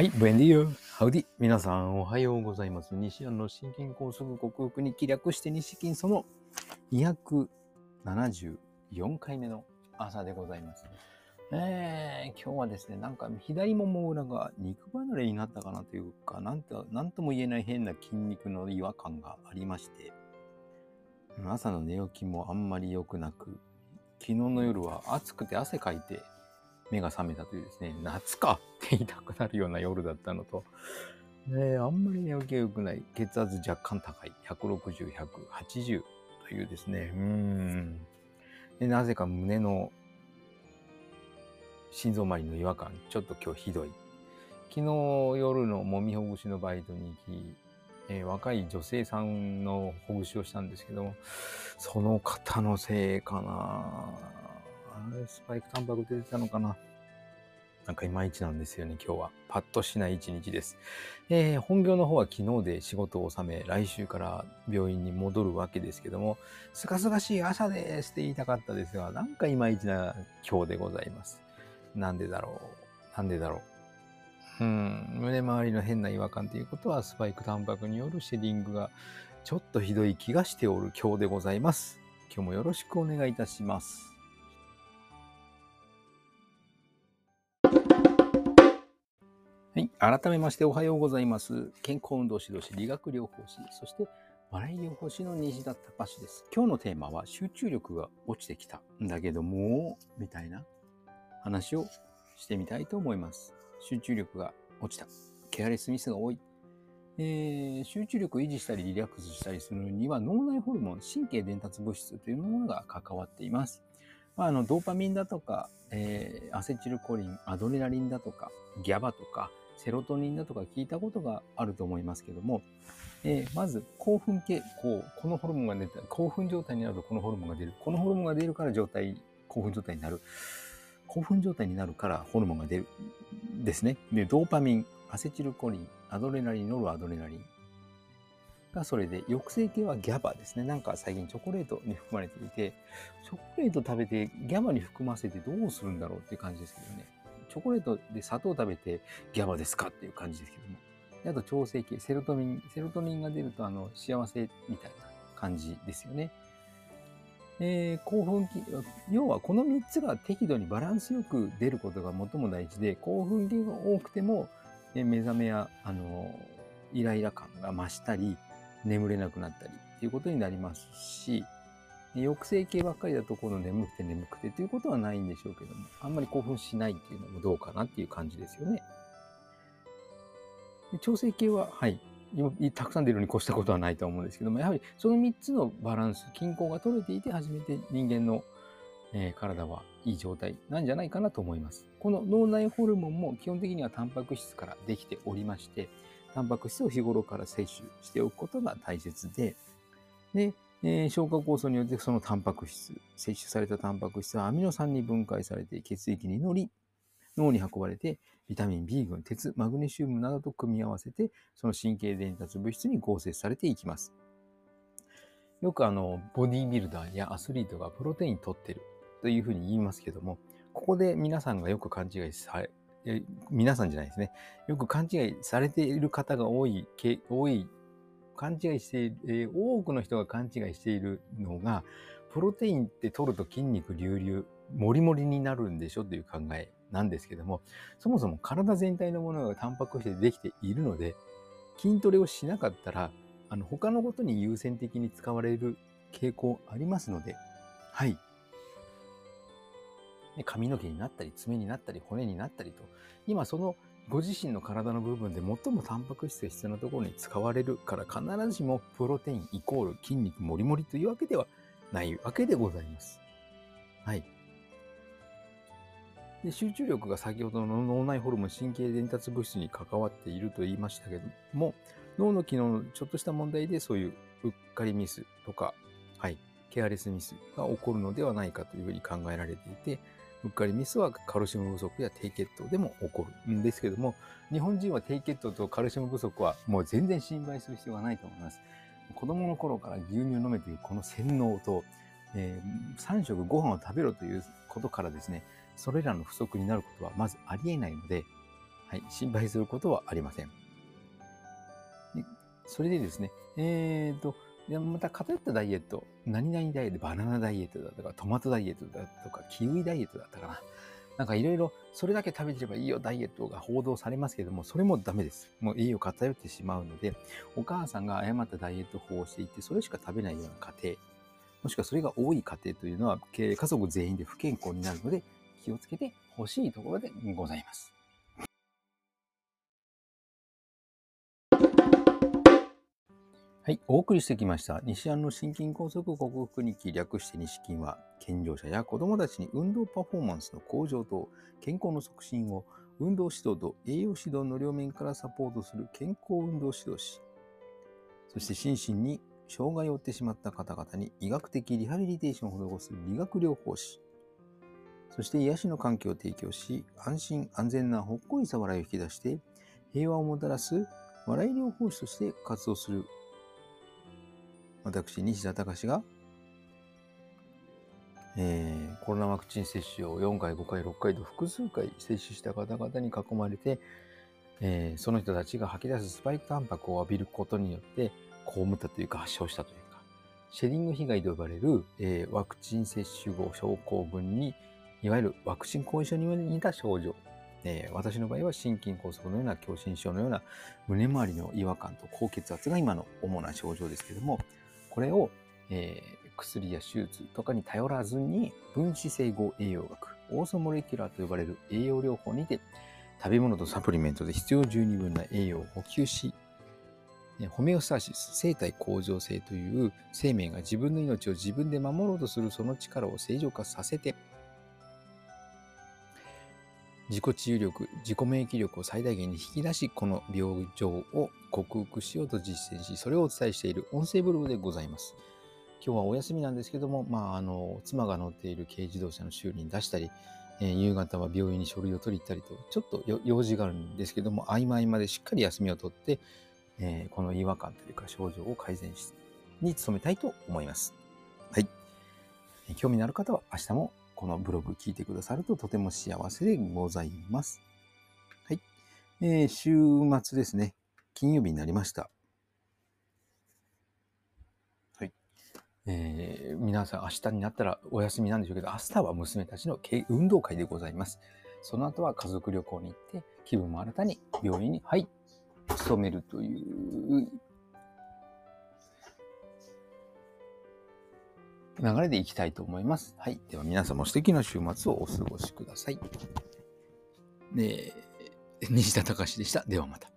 はい、ブエンディーハウディ。皆さん、おはようございます。西安の心筋梗塞克服に気略して西筋その274回目の朝でございます。えー、今日はですね、なんか左もも裏が肉離れになったかなというか、なんとなんとも言えない変な筋肉の違和感がありまして、朝の寝起きもあんまり良くなく、昨日の夜は暑くて汗かいて目が覚めたというですね、夏かって言いたくなるような夜だったのと、ね、あんまり寝起きが良くない。血圧若干高い。160、180というですね、うん。で、なぜか胸の心臓周りの違和感、ちょっと今日ひどい。昨日夜のもみほぐしのバイトに行き、えー、若い女性さんのほぐしをしたんですけども、その方のせいかなスパイクタンパク出てたのかななんかいまいちなんですよね、今日は。パッとしない一日です。えー、本業の方は昨日で仕事を収め、来週から病院に戻るわけですけども、すがすがしい朝ですって言いたかったですが、なんかいまいちな今日でございます。なんでだろうなんでだろううん、胸周りの変な違和感ということは、スパイクタンパクによるシェディングがちょっとひどい気がしておる今日でございます。今日もよろしくお願いいたします。改めましておはようございます。健康運動指導士、理学療法士、そして笑い療法士の西田隆です。今日のテーマは集中力が落ちてきたんだけども、みたいな話をしてみたいと思います。集中力が落ちた。ケアレスミスが多い。えー、集中力を維持したりリラックスしたりするには脳内ホルモン、神経伝達物質というものが関わっています。まあ、あのドーパミンだとか、えー、アセチルコリン、アドレナリンだとか、ギャバとか、セロトニンだとか聞いたことがあると思いますけども、えー、まず興奮系、こう、このホルモンが出た、興奮状態になるとこのホルモンが出る。このホルモンが出るから状態、興奮状態になる。興奮状態になるからホルモンが出る。ですね。で、ドーパミン、アセチルコリン、アドレナリン、ノルアドレナリンがそれで、抑制系はギャバですね。なんか最近チョコレートに含まれていて、チョコレート食べてギャバに含ませてどうするんだろうっていう感じですけどね。チョコレートで砂糖を食べてギャバですかっていう感じですけども。あと調整系、セロトニン。セロトニンが出るとあの幸せみたいな感じですよね。えー、興奮期、要はこの3つが適度にバランスよく出ることが最も大事で、興奮期が多くても、え目覚めや、あの、イライラ感が増したり、眠れなくなったりっていうことになりますし、抑制系ばっかりだとこの眠くて眠くてということはないんでしょうけども、あんまり興奮しないっていうのもどうかなっていう感じですよね。調整系は、はい、今たくさん出るに越したことはないと思うんですけども、やはりその3つのバランス、均衡が取れていて初めて人間の、えー、体はいい状態なんじゃないかなと思います。この脳内ホルモンも基本的にはタンパク質からできておりまして、タンパク質を日頃から摂取しておくことが大切で、で、えー、消化酵素によってそのタンパク質、摂取されたタンパク質はアミノ酸に分解されて血液に乗り、脳に運ばれてビタミン B 群、鉄、マグネシウムなどと組み合わせて、その神経伝達物質に合成されていきます。よくあの、ボディビルダーやアスリートがプロテイン取ってるというふうに言いますけども、ここで皆さんがよく勘違いされ、皆さんじゃないですね。よく勘違いされている方が多い、多い勘違いしている、えー、多くの人が勘違いしているのが、プロテインって取ると筋肉隆々、もりもりになるんでしょという考えなんですけども、そもそも体全体のものがタンパク質でできているので、筋トレをしなかったら、あの、他のことに優先的に使われる傾向ありますので、はい。髪の毛になったり、爪になったり、骨になったりと、今そのご自身の体の部分で最もタンパク質が必要なところに使われるから必ずしもプロテインイコール筋肉もりもりというわけではないわけでございます。はい。で集中力が先ほどの脳内ホルモン神経伝達物質に関わっていると言いましたけども、脳の機能のちょっとした問題でそういううっかりミスとか、はい、ケアレスミスが起こるのではないかというふうに考えられていて、うっかりミスはカルシウム不足や低血糖でも起こるんですけども、日本人は低血糖とカルシウム不足はもう全然心配する必要がないと思います。子供の頃から牛乳を飲めというこの洗脳と、えー、3食ご飯を食べろということからですね、それらの不足になることはまずありえないので、はい、心配することはありません。それでですね、えーと、でもまた偏ったダイエット、何々ダイエット、バナナダイエットだとか、トマトダイエットだとか、キウイダイエットだったかな。なんかいろいろ、それだけ食べてればいいよ、ダイエットが報道されますけども、それもダメです。もう栄養偏ってしまうので、お母さんが誤ったダイエット法をしていて、それしか食べないような家庭、もしくはそれが多い家庭というのは、家族全員で不健康になるので、気をつけてほしいところでございます。はい、お送りしてきました。西安の心筋梗塞克服日記略して西筋は、健常者や子供たちに運動パフォーマンスの向上と健康の促進を運動指導と栄養指導の両面からサポートする健康運動指導士、そして心身に障害を負ってしまった方々に医学的リハビリテーションを施す理学療法士、そして癒しの環境を提供し、安心安全なほっこりさ笑いを引き出して、平和をもたらす笑い療法士として活動する私、西田隆が、えー、コロナワクチン接種を4回、5回、6回と複数回接種した方々に囲まれて、えー、その人たちが吐き出すスパイクタンパクを浴びることによって、被ったというか発症したというか、シェディング被害と呼ばれる、えー、ワクチン接種後症候群に、いわゆるワクチン後遺症に似た症状、えー、私の場合は心筋梗塞のような狭心症のような胸周りの違和感と高血圧が今の主な症状ですけれども、これを、えー、薬や手術とかに頼らずに分子整合栄養学、オーソモレキュラーと呼ばれる栄養療法にて食べ物とサプリメントで必要十二分な栄養を補給し、ホメオスタシス、生体向上性という生命が自分の命を自分で守ろうとするその力を正常化させて、自己治癒力、自己免疫力を最大限に引き出し、この病状を克服しようと実践し、それをお伝えしている音声ブログでございます。今日はお休みなんですけども、まあ、あの、妻が乗っている軽自動車の修理に出したり、えー、夕方は病院に書類を取り行ったりと、ちょっと用事があるんですけども、合間合間でしっかり休みを取って、えー、この違和感というか症状を改善し、に努めたいと思います。はい。興味のある方は明日もこのブログ聞いてくださるととても幸せでございます。はい。えー、週末ですね。金曜日になりました。はい。えー、皆さん明日になったらお休みなんでしょうけど、明日は娘たちの運動会でございます。その後は家族旅行に行って、気分も新たに病院に、はい、勤めるという流れでいきたいと思います。はい。では皆様素敵な週末をお過ごしください。で、西田隆でした。ではまた。